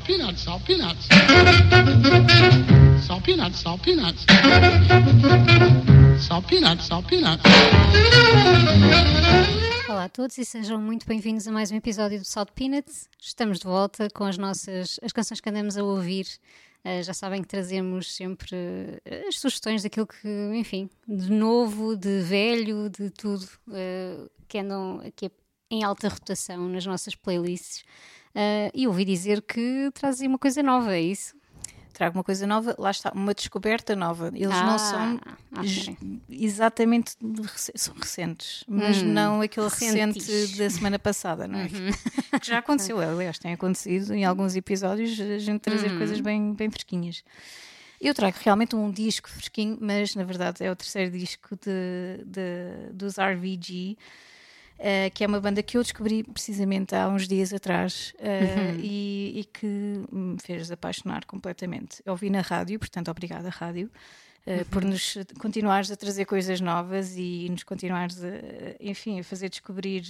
salt peanuts, salt peanuts. Salt peanuts, salt peanuts. Salt peanuts, salt peanuts. Olá a todos e sejam muito bem-vindos a mais um episódio do Salt Peanuts. Estamos de volta com as nossas as canções que andamos a ouvir. Uh, já sabem que trazemos sempre uh, as sugestões daquilo que, enfim, de novo, de velho, de tudo uh, que andam aqui em alta rotação nas nossas playlists. E ouvi dizer que trazem uma coisa nova, é isso? trago uma coisa nova, lá está, uma descoberta nova. Eles Ah, não são ok. exatamente são recentes, mas Hum, não aquele recente da semana passada, não é? Uhum. Que já aconteceu, aliás, tem acontecido em alguns episódios a gente trazer Uhum. coisas bem, bem fresquinhas. Eu trago realmente um disco fresquinho, mas na verdade é o terceiro disco de, de- dos RVG. Eh, que é uma banda que eu descobri precisamente há uns dias atrás eh, e, e que me fez apaixonar completamente. Eu ouvi na rádio, portanto, obrigada, rádio, eh, por nos continuares a trazer coisas novas e nos continuares, a, enfim, a fazer descobrir,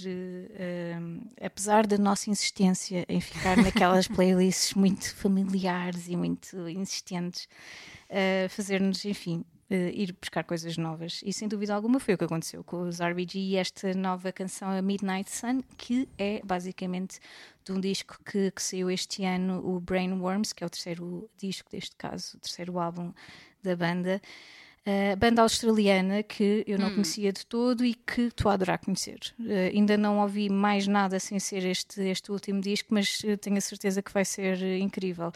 apesar da nossa insistência em ficar naquelas playlists muito familiares e muito insistentes, fazer-nos, enfim, ir buscar coisas novas. E sem dúvida alguma foi o que aconteceu com os RBG e esta nova canção, a Midnight Sun, que é basicamente de um disco que, que saiu este ano, o Brainworms, que é o terceiro disco deste caso, o terceiro álbum da banda. Uh, banda australiana que eu não conhecia de todo e que estou a adorar conhecer. Uh, ainda não ouvi mais nada sem ser este, este último disco, mas tenho a certeza que vai ser incrível.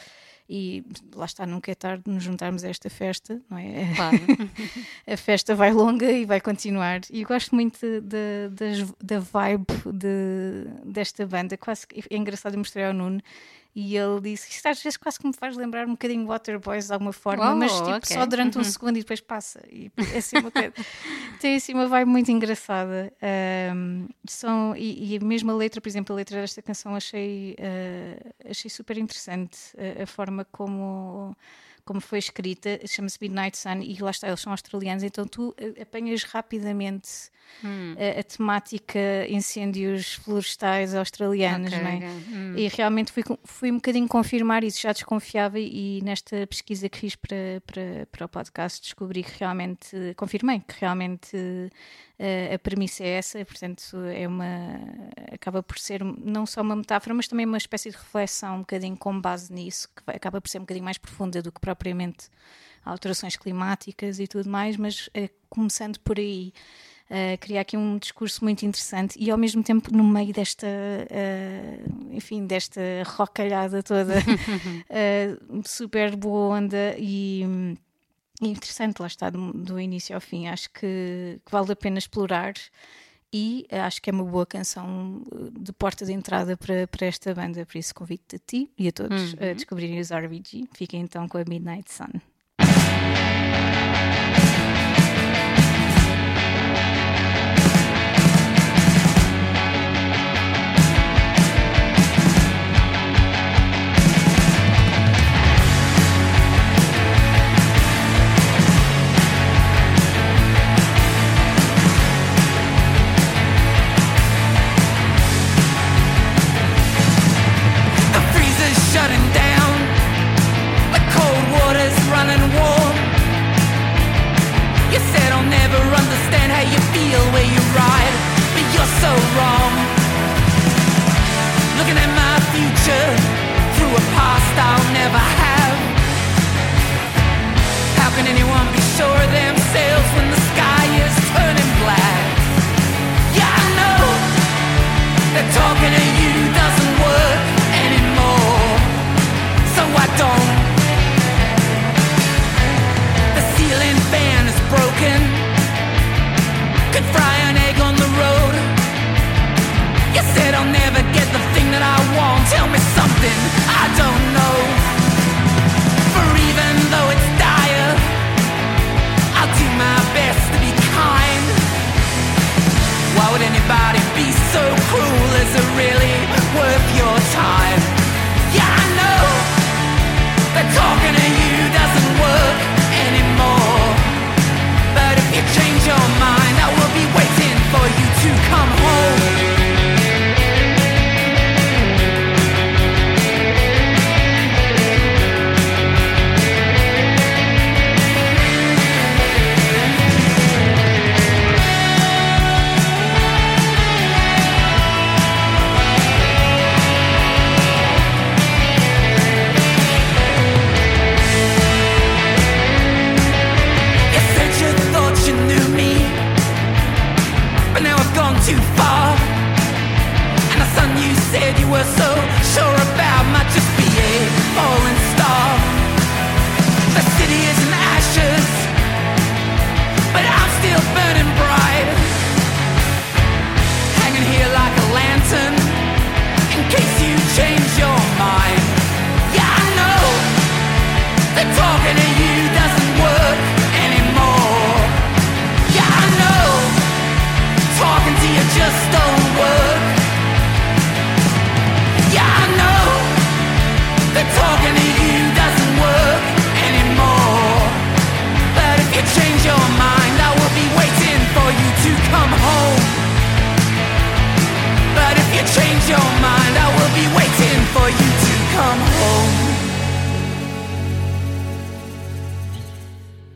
E lá está, nunca é tarde de nos juntarmos a esta festa, não é? Claro. a festa vai longa e vai continuar. E eu gosto muito da, da vibe de- desta banda. Quase, é engraçado, eu mostrei ao Nuno e ele disse: Isto às vezes quase que me faz lembrar um bocadinho Waterboys de alguma forma, Oh, mas tipo, ok. só durante um Uhum. segundo e depois passa. E é assim uma coisa- tem assim uma vibe muito engraçada. Ahm, são, e, e a letra, por exemplo, a letra desta canção achei, ah, achei super interessante a, a forma como como foi escrita, chama-se Midnight Sun e lá está, eles são australianos, então tu eh, apanhas rapidamente Hum. a, a temática incêndios florestais australianos, Ok, não é? ok. Hum. E realmente fui, fui um bocadinho confirmar isso, já desconfiava e nesta pesquisa que fiz para, para, para o podcast descobri que realmente, confirmei que realmente eh, a premissa é essa, portanto é uma, acaba por ser não só uma metáfora, mas também uma espécie de reflexão um bocadinho com base nisso, que acaba por ser um bocadinho mais profunda do que propriamente alterações climáticas e tudo mais, mas eh, começando por aí. Uh, criar aqui um discurso muito interessante e ao mesmo tempo no meio desta uh, enfim desta rocalhada toda uh, super boa onda e, e interessante lá está do, do início ao fim. Acho que, que vale a pena explorar e acho que é uma boa canção uh, de porta de entrada para, para esta banda. Por isso convido-te a ti e a todos a descobrirem os RBG fiquem então com a Midnight Sun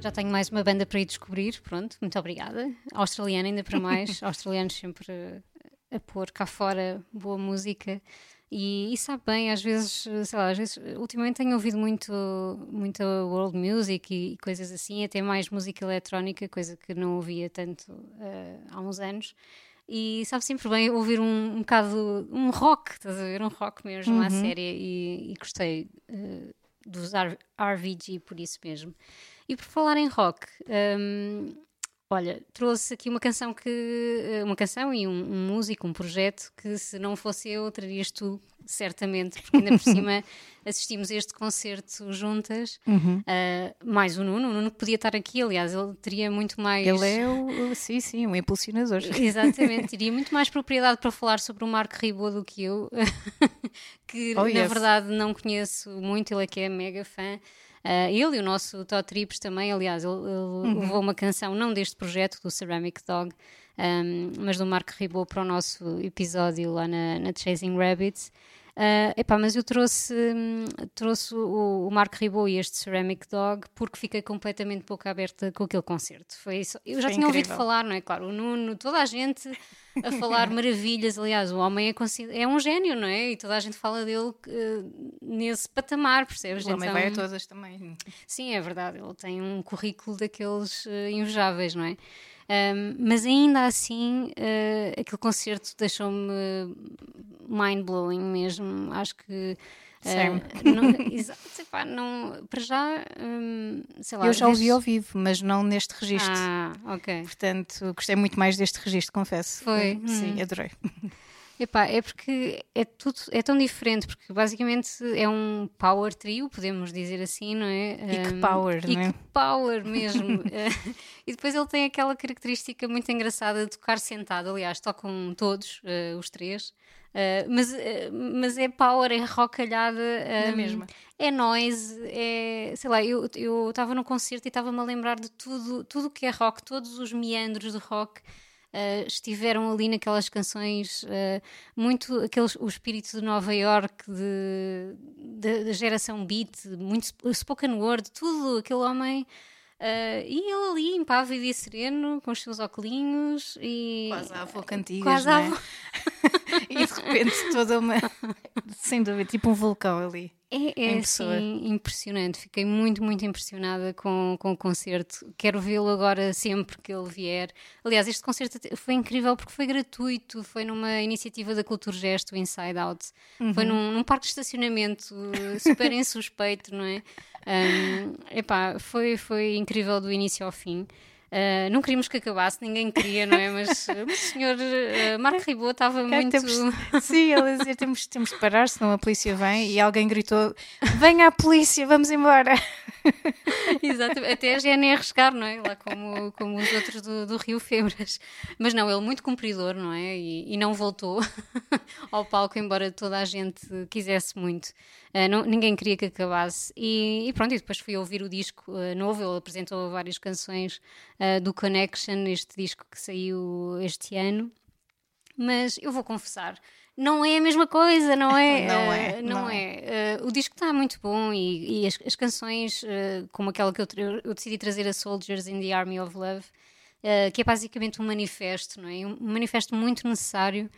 Já tenho mais uma banda para ir descobrir, pronto, muito obrigada. Australiana, ainda para mais. Australianos sempre a, a pôr cá fora boa música. E, e sabe bem, às vezes, sei lá, às vezes, ultimamente tenho ouvido muito, muito world music e, e coisas assim, até mais música eletrónica, coisa que não ouvia tanto eh, há uns anos. E sabe sempre bem ouvir um, um bocado, um rock, estás a ver? Um rock mesmo à séria e, e gostei eh, dos RVG por isso mesmo. E por falar em rock, hum, olha, trouxe aqui uma canção que. eh, Uma canção e um, um músico, um projeto que se não fosse eu, trarias tu, certamente, porque ainda por cima assistimos a este concerto juntas. Ah, mais o Nuno, o Nuno podia estar aqui, aliás, ele teria muito mais. Ele é o, o- sim, sim, um impulsionador. Exatamente, teria muito mais propriedade para falar sobre o Marco Ribot do que eu, que Oh, na yes. verdade não conheço muito, ele é que é mega fã. Ah, ele e o nosso Todd Trips também, aliás, ele, ele Uhum. levou uma canção, não deste projeto, do Ceramic Dog, ahm, mas do Marco Ribot para o nosso episódio lá na, na Chasing Rabbits. Ah, epá, mas eu trouxe, hum, trouxe o, o Marco Ribot e este Ceramic Dog porque fiquei completamente boca aberta com aquele concerto. Foi isso. Eu já Foi tinha ouvido incrível. falar, não é? Claro, o Nuno, toda a gente a falar maravilhas. Aliás, o homem é, é um gênio, não é? E toda a gente fala dele eh, nesse patamar, percebes? O homem Então, vai a todas também. Sim, é verdade. Ele tem um currículo daqueles eh, invejáveis, não é? Ahm, mas ainda assim, eh, aquele concerto deixou-me mind-blowing mesmo. Acho que. Same. não, exato, não, para já, hum, sei lá. Eu já ouvi ao vivo, mas não neste registro. Ah, ok. Portanto, gostei muito mais deste registro, confesso. Foi? Sim, Hum. adorei. Epá, é porque é tudo é tão diferente, porque basicamente é um power trio, podemos dizer assim, não é? E que Um, power, e não é? que power mesmo. Eh, e depois ele tem aquela característica muito engraçada de tocar sentado. Aliás, tocam todos, eh, os três. Eh, mas, eh, mas é power, é rocalhada. Um, mesma. É noise, é. Sei lá, eu estava no concerto e estava-me a lembrar de tudo tudo o que é rock, todos os meandros do rock. Uh, estiveram ali naquelas canções uh, muito aqueles, o espírito de Nova York da geração beat, muito sp- spoken word, tudo aquele homem uh, e ele ali impávido e sereno com os seus óculos e Quase à avó cantigas, Quase à é? avó. e de repente toda uma. Sem dúvida, tipo um vulcão ali. É, é assim, impressionante. Fiquei muito, muito impressionada com, com o concerto. Quero vê-lo agora sempre que ele vier. Aliás, este concerto foi incrível porque foi gratuito. Foi numa iniciativa da Cultura Gesto, Inside Out. Foi num, num parque de estacionamento eh, super insuspeito, não é? Um, epá, foi, foi incrível do início ao fim. Uh, não queríamos que acabasse, ninguém queria, não é? Mas, uh, mas o senhor uh, Marco Ribot estava É, muito. temos- sim, ele a dizer temos, temos de parar, senão a polícia vem e alguém gritou: Venha a polícia, vamos embora. Exatamente, até a GNR chegar, não é? Lá como, como os outros do, do Rio Febras. Mas não, ele muito cumpridor, não é? E, e não voltou ao palco, embora toda a gente quisesse muito. Ah, não- ninguém queria que acabasse. E, e pronto, e depois fui ouvir o disco ah, novo. Ele apresentou várias canções ah, do Connection, este disco que saiu este ano. Mas eu vou confessar, não é a mesma coisa, não é? Não é, não, não é. Uh, o disco está muito bom e, e as, as canções, uh, como aquela que eu, eu decidi trazer a Soldiers in the Army of Love, que é basicamente um manifesto, não é? Um manifesto muito necessário.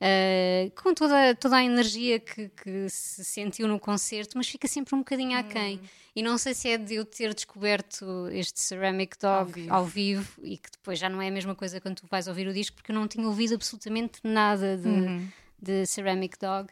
uh, com toda, toda a energia que, que se sentiu no concerto, mas fica sempre um bocadinho aquém. E não sei se é de eu ter descoberto este Ceramic Dog vivo. ao vivo e que depois já não é a mesma coisa quando tu vais ouvir o disco, porque eu não tinha ouvido absolutamente nada de, de Ceramic Dog.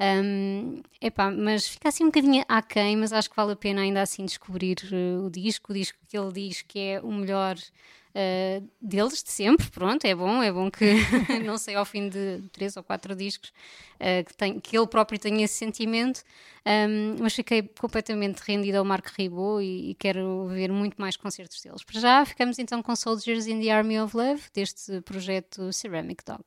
Um, epá, mas fica assim um bocadinho aquém, mas acho que vale a pena ainda assim descobrir uh, o disco. O disco que ele diz que é o melhor uh, deles de sempre. Pronto, é bom, é bom que não sei ao fim de três ou quatro discos uh, que, tem, que ele próprio tenha esse sentimento. Um, mas fiquei completamente rendida ao Marco Ribot e, e, quero ver muito mais concertos deles. Para já, ficamos então com Soldiers in the Army of Love, deste projeto Ceramic Dog.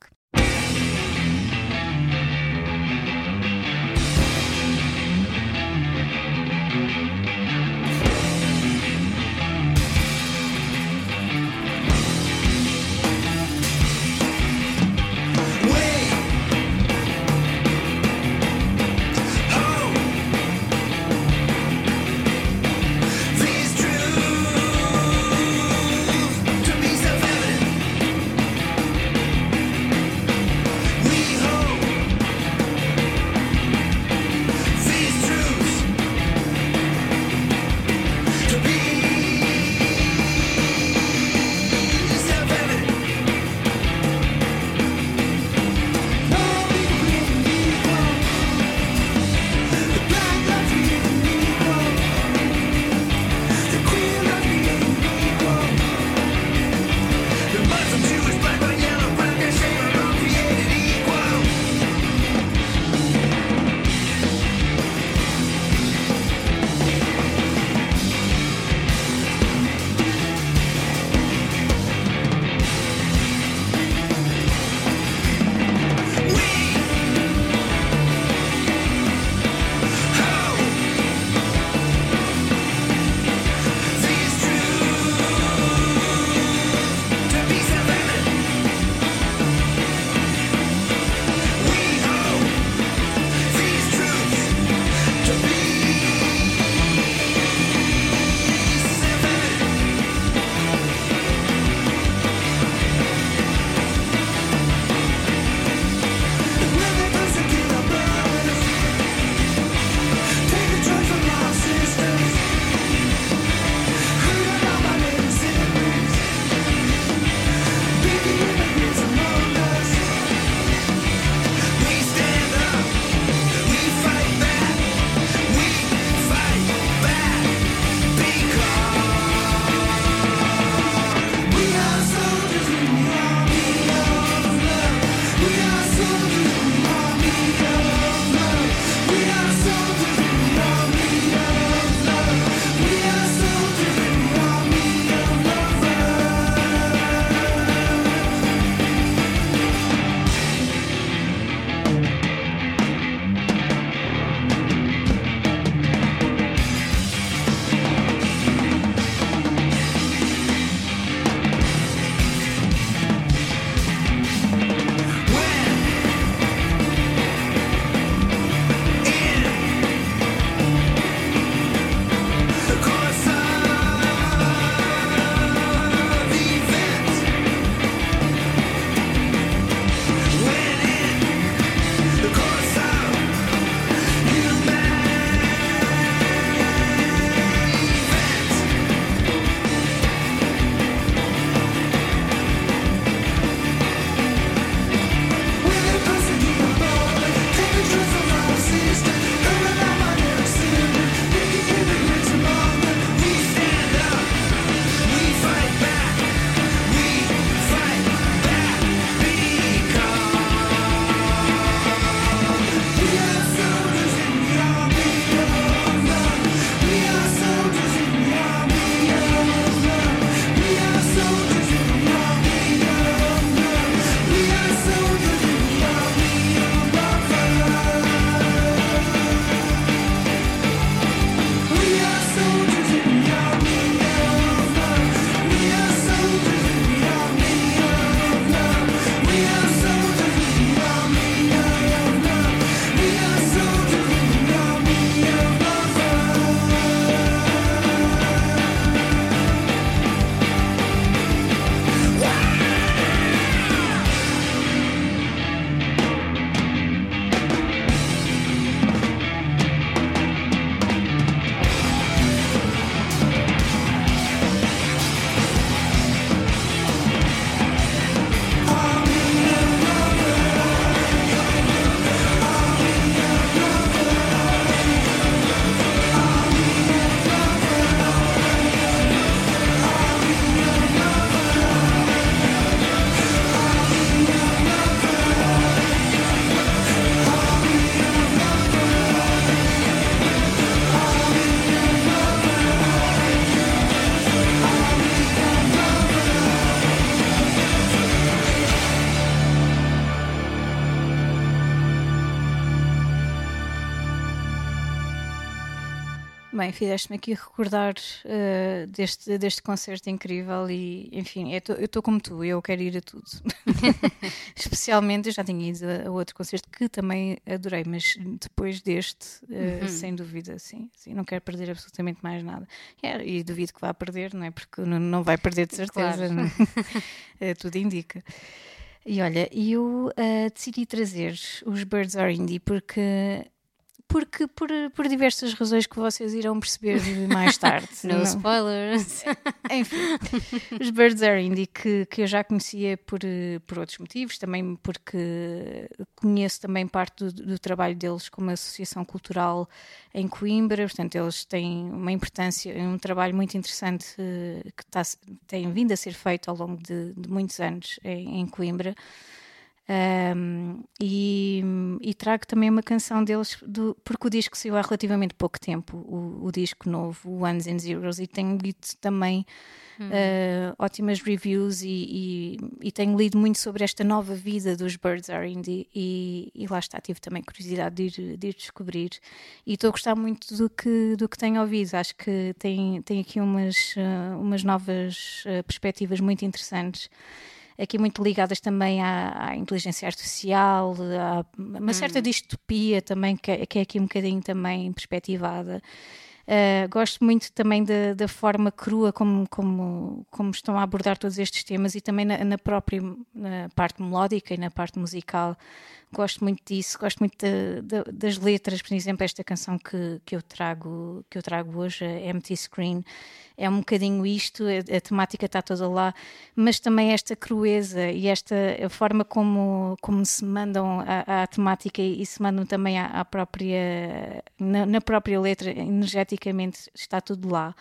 Fizeste-me aqui recordar uh, deste, deste concerto incrível e, enfim, eu estou como tu, eu quero ir a tudo. Especialmente, eu já tinha ido a, a, outro concerto que também adorei, mas depois deste, uh, uhum. sem dúvida, sim, sim, não quero perder absolutamente mais nada. É, e duvido que vá perder, não é? Porque não, não vai perder de certeza, claro. uh, tudo indica. E olha, eu decidi trazer os Birds Are Indie porque porque por, por diversas razões que vocês irão perceber mais tarde. no spoilers. Enfim, os Birds Are Indie que, que eu já conhecia por, por outros motivos, também porque conheço também parte do, do trabalho deles como associação cultural em Coimbra, portanto eles têm uma importância, um trabalho muito interessante uh, que tá, tem vindo a ser feito ao longo de, de muitos anos em, em Coimbra. Um, e, e, trago também uma canção deles, do, porque o disco saiu há relativamente pouco tempo, o, o disco novo, o Ones and Zeros, e tenho lido também uhum. uh, ótimas reviews e, e, e, tenho lido muito sobre esta nova vida dos Birds Are Indie e, e lá está, tive também curiosidade de ir, de ir descobrir. E estou a gostar muito do que, do que tenho ouvido, acho que tem, tem aqui umas, uh, umas novas uh, perspectivas muito interessantes aqui muito ligadas também à, à inteligência artificial, a uma certa hum. distopia também, que é, que é aqui um bocadinho também perspectivada. Uh, gosto muito também da, da, forma crua como, como, como estão a abordar todos estes temas e também na, na própria na parte melódica e na parte musical. Gosto muito disso, gosto muito de, de, das letras, por exemplo, esta canção que, que, eu trago, que eu trago hoje, a Empty Screen é um bocadinho isto, a, a temática está toda lá, mas também esta crueza e esta a forma como, como se mandam à, temática e, se mandam também à, à própria, na, na própria letra, energeticamente está tudo lá.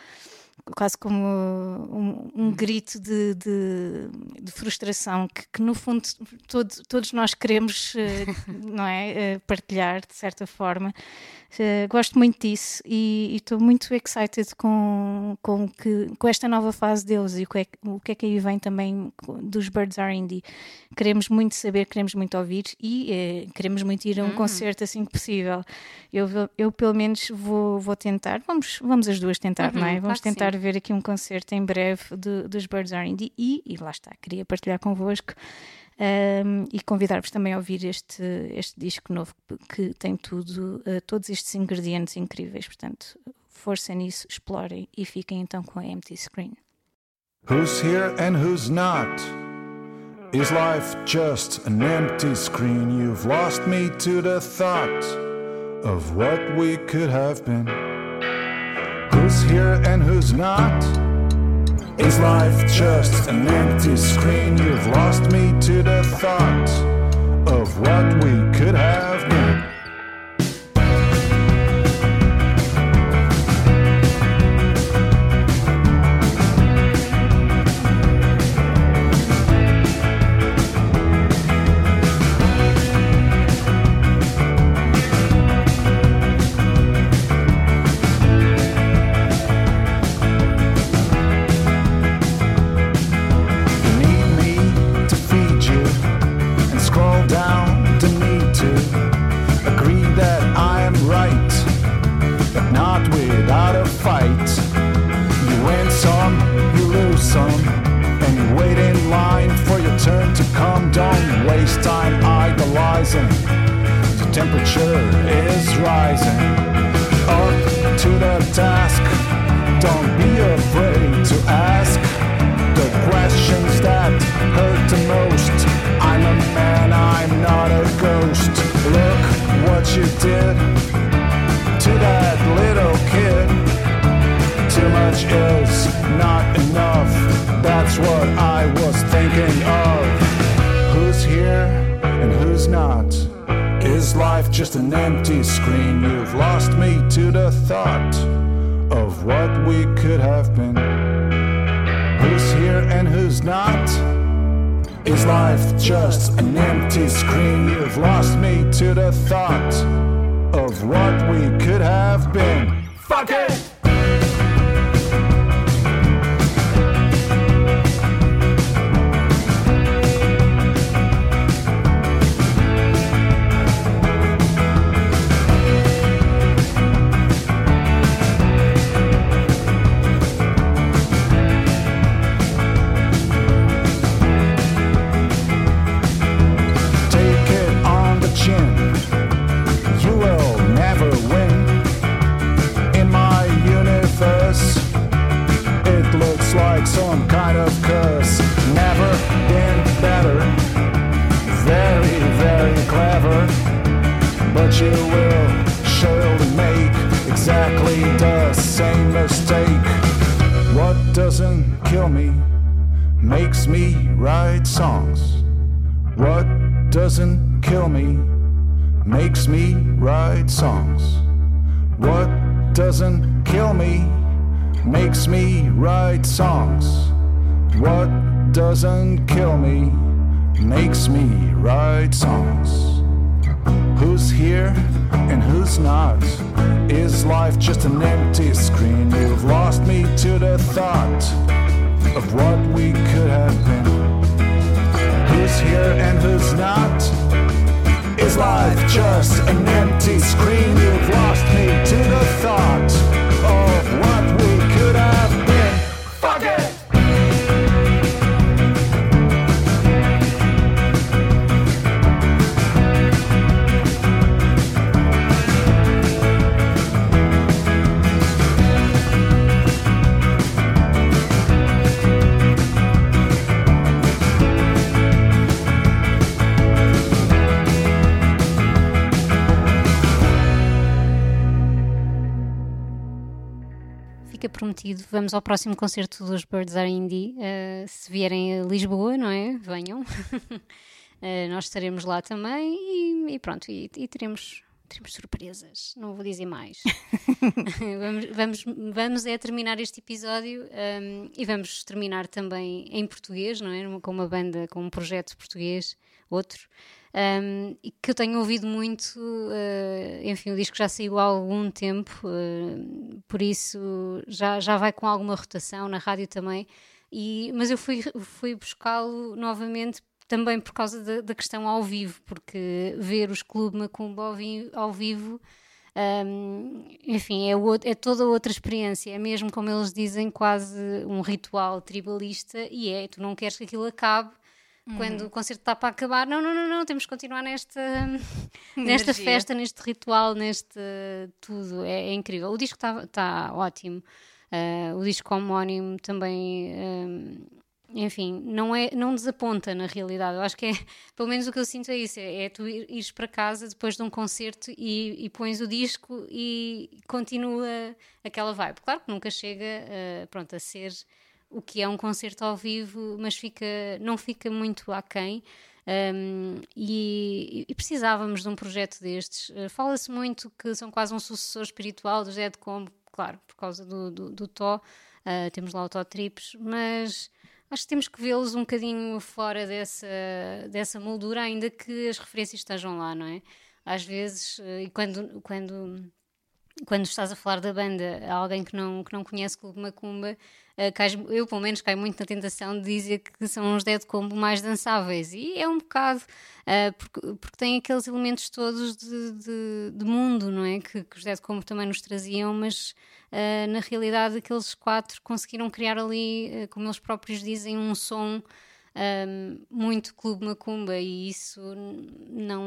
Quase como um, um grito de, de, de frustração que, que, no fundo todo, todos nós queremos eh, não é eh, partilhar de certa forma Uh, gosto muito disso e estou muito excited com, com, que, com esta nova fase deles e o que, é, o que é que aí vem também dos Birds Are Indie. Queremos muito saber, queremos muito ouvir e uh, queremos muito ir a um uhum. concerto assim que possível. Eu, eu pelo menos vou, vou tentar, vamos, vamos as duas tentar, uhum, não é? Vamos claro tentar ver aqui um concerto em breve de, dos Birds Are Indie e, e lá está, queria partilhar convosco um, e convidar-vos também a ouvir este, este disco novo que tem tudo, uh, todos estes ingredientes incríveis. Portanto, força nisso, explorem e fiquem então com a Empty Screen. Who's here and who's not? Is life just an empty screen? You've lost me to the thought of what we could have been. Who's here and who's not? Is life just an empty screen? You've lost me to the thought of what we could have been. temperature is rising. Up to the task, don't be afraid to ask the questions that hurt the most. I'm a man, I'm not a ghost. Look what you did to that little kid. Too much is not enough, that's what I was thinking of. Is life just an empty screen? You've lost me to the thought of what we could have been. Who's here and who's not? Is life just an empty screen? You've lost me to the thought of what we could have been. Fuck it! you will surely make exactly the same mistake. What doesn't kill me makes me write songs. What doesn't kill me makes me write songs. What doesn't kill me makes me write songs. What doesn't kill me makes me write songs. Who's here and who's not? Is life just an empty screen? You've lost me to the thought of what we could have been. Who's here and who's not? Is life just an empty screen? You've lost me to the thought of what prometido. Vamos ao próximo concerto dos Birds Are Indie. Uh, se vierem a Lisboa, não é? Venham. Uh, nós estaremos lá também e, e pronto, e, e teremos, teremos surpresas. Não vou dizer mais. vamos, vamos, vamos é terminar este episódio um, e vamos terminar também em português, não é? Com uma banda, com um projeto português, outro. Um, que eu tenho ouvido muito, uh, enfim, o disco já saiu há algum tempo, uh, por isso já, já vai com alguma rotação na rádio também. E, mas eu fui, fui buscá-lo novamente também por causa da, da, questão ao vivo, porque ver os Clube Macumba ao, ao vivo, um, enfim, é, é, toda outra experiência, é mesmo como eles dizem, quase um ritual tribalista, e é, tu não queres que aquilo acabe. Uhum. Quando o concerto está para acabar, não, não, não, não, temos que continuar nesta, nesta festa, neste ritual, neste tudo. É, é incrível. O disco está tá ótimo. Uh, o disco homónimo também um, enfim, não, é, não desaponta na realidade. Eu acho que é, pelo menos o que eu sinto é isso: é, é tu ires para casa depois de um concerto e, e pões o disco e continua aquela vibe. Claro que nunca chega uh, pronto, a ser o que é um concerto ao vivo, mas fica, não fica muito aquém. Um, e, e, precisávamos de um projeto destes. Uh, Fala-se muito que são quase um sucessor espiritual do Dead Combo, claro, por causa do, do, do Tó. Uh, temos lá o Tó Trips, mas acho que temos que vê-los um bocadinho fora dessa, dessa moldura, ainda que as referências estejam lá, não é? Às vezes, e quando, quando, quando estás a falar da banda a alguém que não, que não conhece Clube Macumba, uh, eu pelo menos caio muito na tentação de dizer que são os Dead Combo mais dançáveis, e é um bocado, uh, porque, porque têm aqueles elementos todos de, de, de mundo, não é? Que, que, os Dead Combo também nos traziam, mas Uh, na realidade, aqueles quatro conseguiram criar ali, como eles próprios dizem, um som um, muito Clube Macumba e isso não,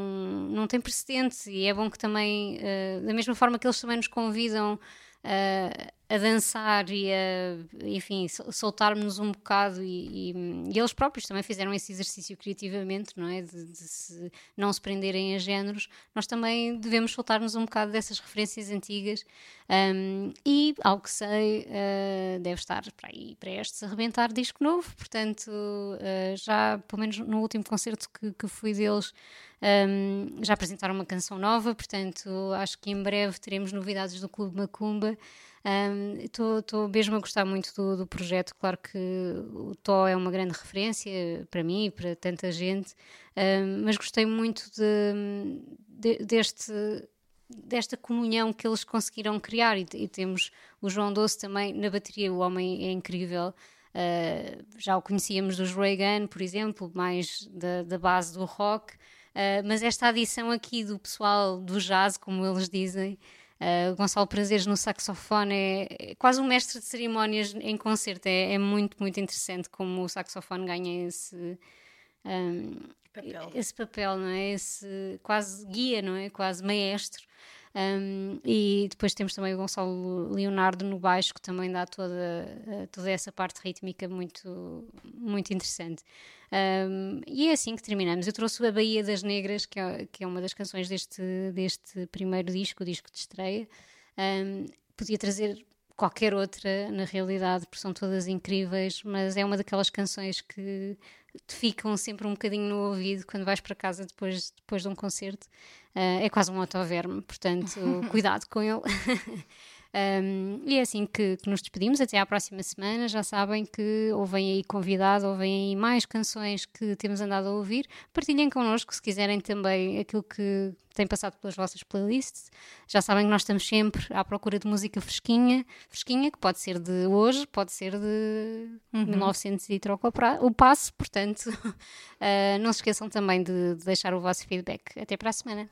não tem precedentes. E é bom que também, uh, da mesma forma que eles também nos convidam a dançar e a, enfim, soltarmos um bocado e, e, e, eles próprios também fizeram esse exercício criativamente, não é? De, de se, não se prenderem a géneros, nós também devemos soltar-nos um bocado dessas referências antigas um, e, ao que sei, uh, deve estar para aí prestes a arrebentar disco novo, portanto, uh, já, pelo menos no último concerto que, que fui deles, um, já apresentaram uma canção nova, portanto, acho que em breve teremos novidades do Clube Macumba. Estou um, mesmo a gostar muito do, do, projeto. Claro que o Tó é uma grande referência para mim e para tanta gente, um, mas gostei muito de, de, deste desta comunhão que eles conseguiram criar e, e, temos o João Doce também na bateria, o homem é incrível uh, já o conhecíamos dos Reagan, por exemplo mais da, da base do rock uh, mas esta adição aqui do pessoal do jazz, como eles dizem Uh, Gonçalo Prazeres no saxofone é, é, quase um mestre de cerimónias em concerto. É, é, muito, muito interessante como o saxofone ganha esse, um, papel. esse papel, não é? Esse quase guia, não é? Quase maestro. Um, e depois temos também o Gonçalo Leonardo no baixo, que também dá toda, toda essa parte rítmica muito, muito interessante. Um, e é assim que terminamos. Eu trouxe a Baía das Negras, que é, que é uma das canções deste, deste primeiro disco, o disco de estreia. Um, podia trazer qualquer outra, na realidade, porque são todas incríveis, mas é uma daquelas canções que te ficam sempre um bocadinho no ouvido quando vais para casa depois, depois de um concerto. Uh, é quase um autoverme, portanto, cuidado com ele. Um, e é assim que, que, nos despedimos. Até à próxima semana. Já sabem que ouvem aí convidado, ouvem aí mais canções que temos andado a ouvir. Partilhem connosco se quiserem também aquilo que tem passado pelas vossas playlists. Já sabem que nós estamos sempre à procura de música fresquinha, fresquinha, que pode ser de hoje, pode ser de uhum. 1900 e troca o passo. Portanto, uh, não se esqueçam também de, de deixar o vosso feedback. Até para a semana.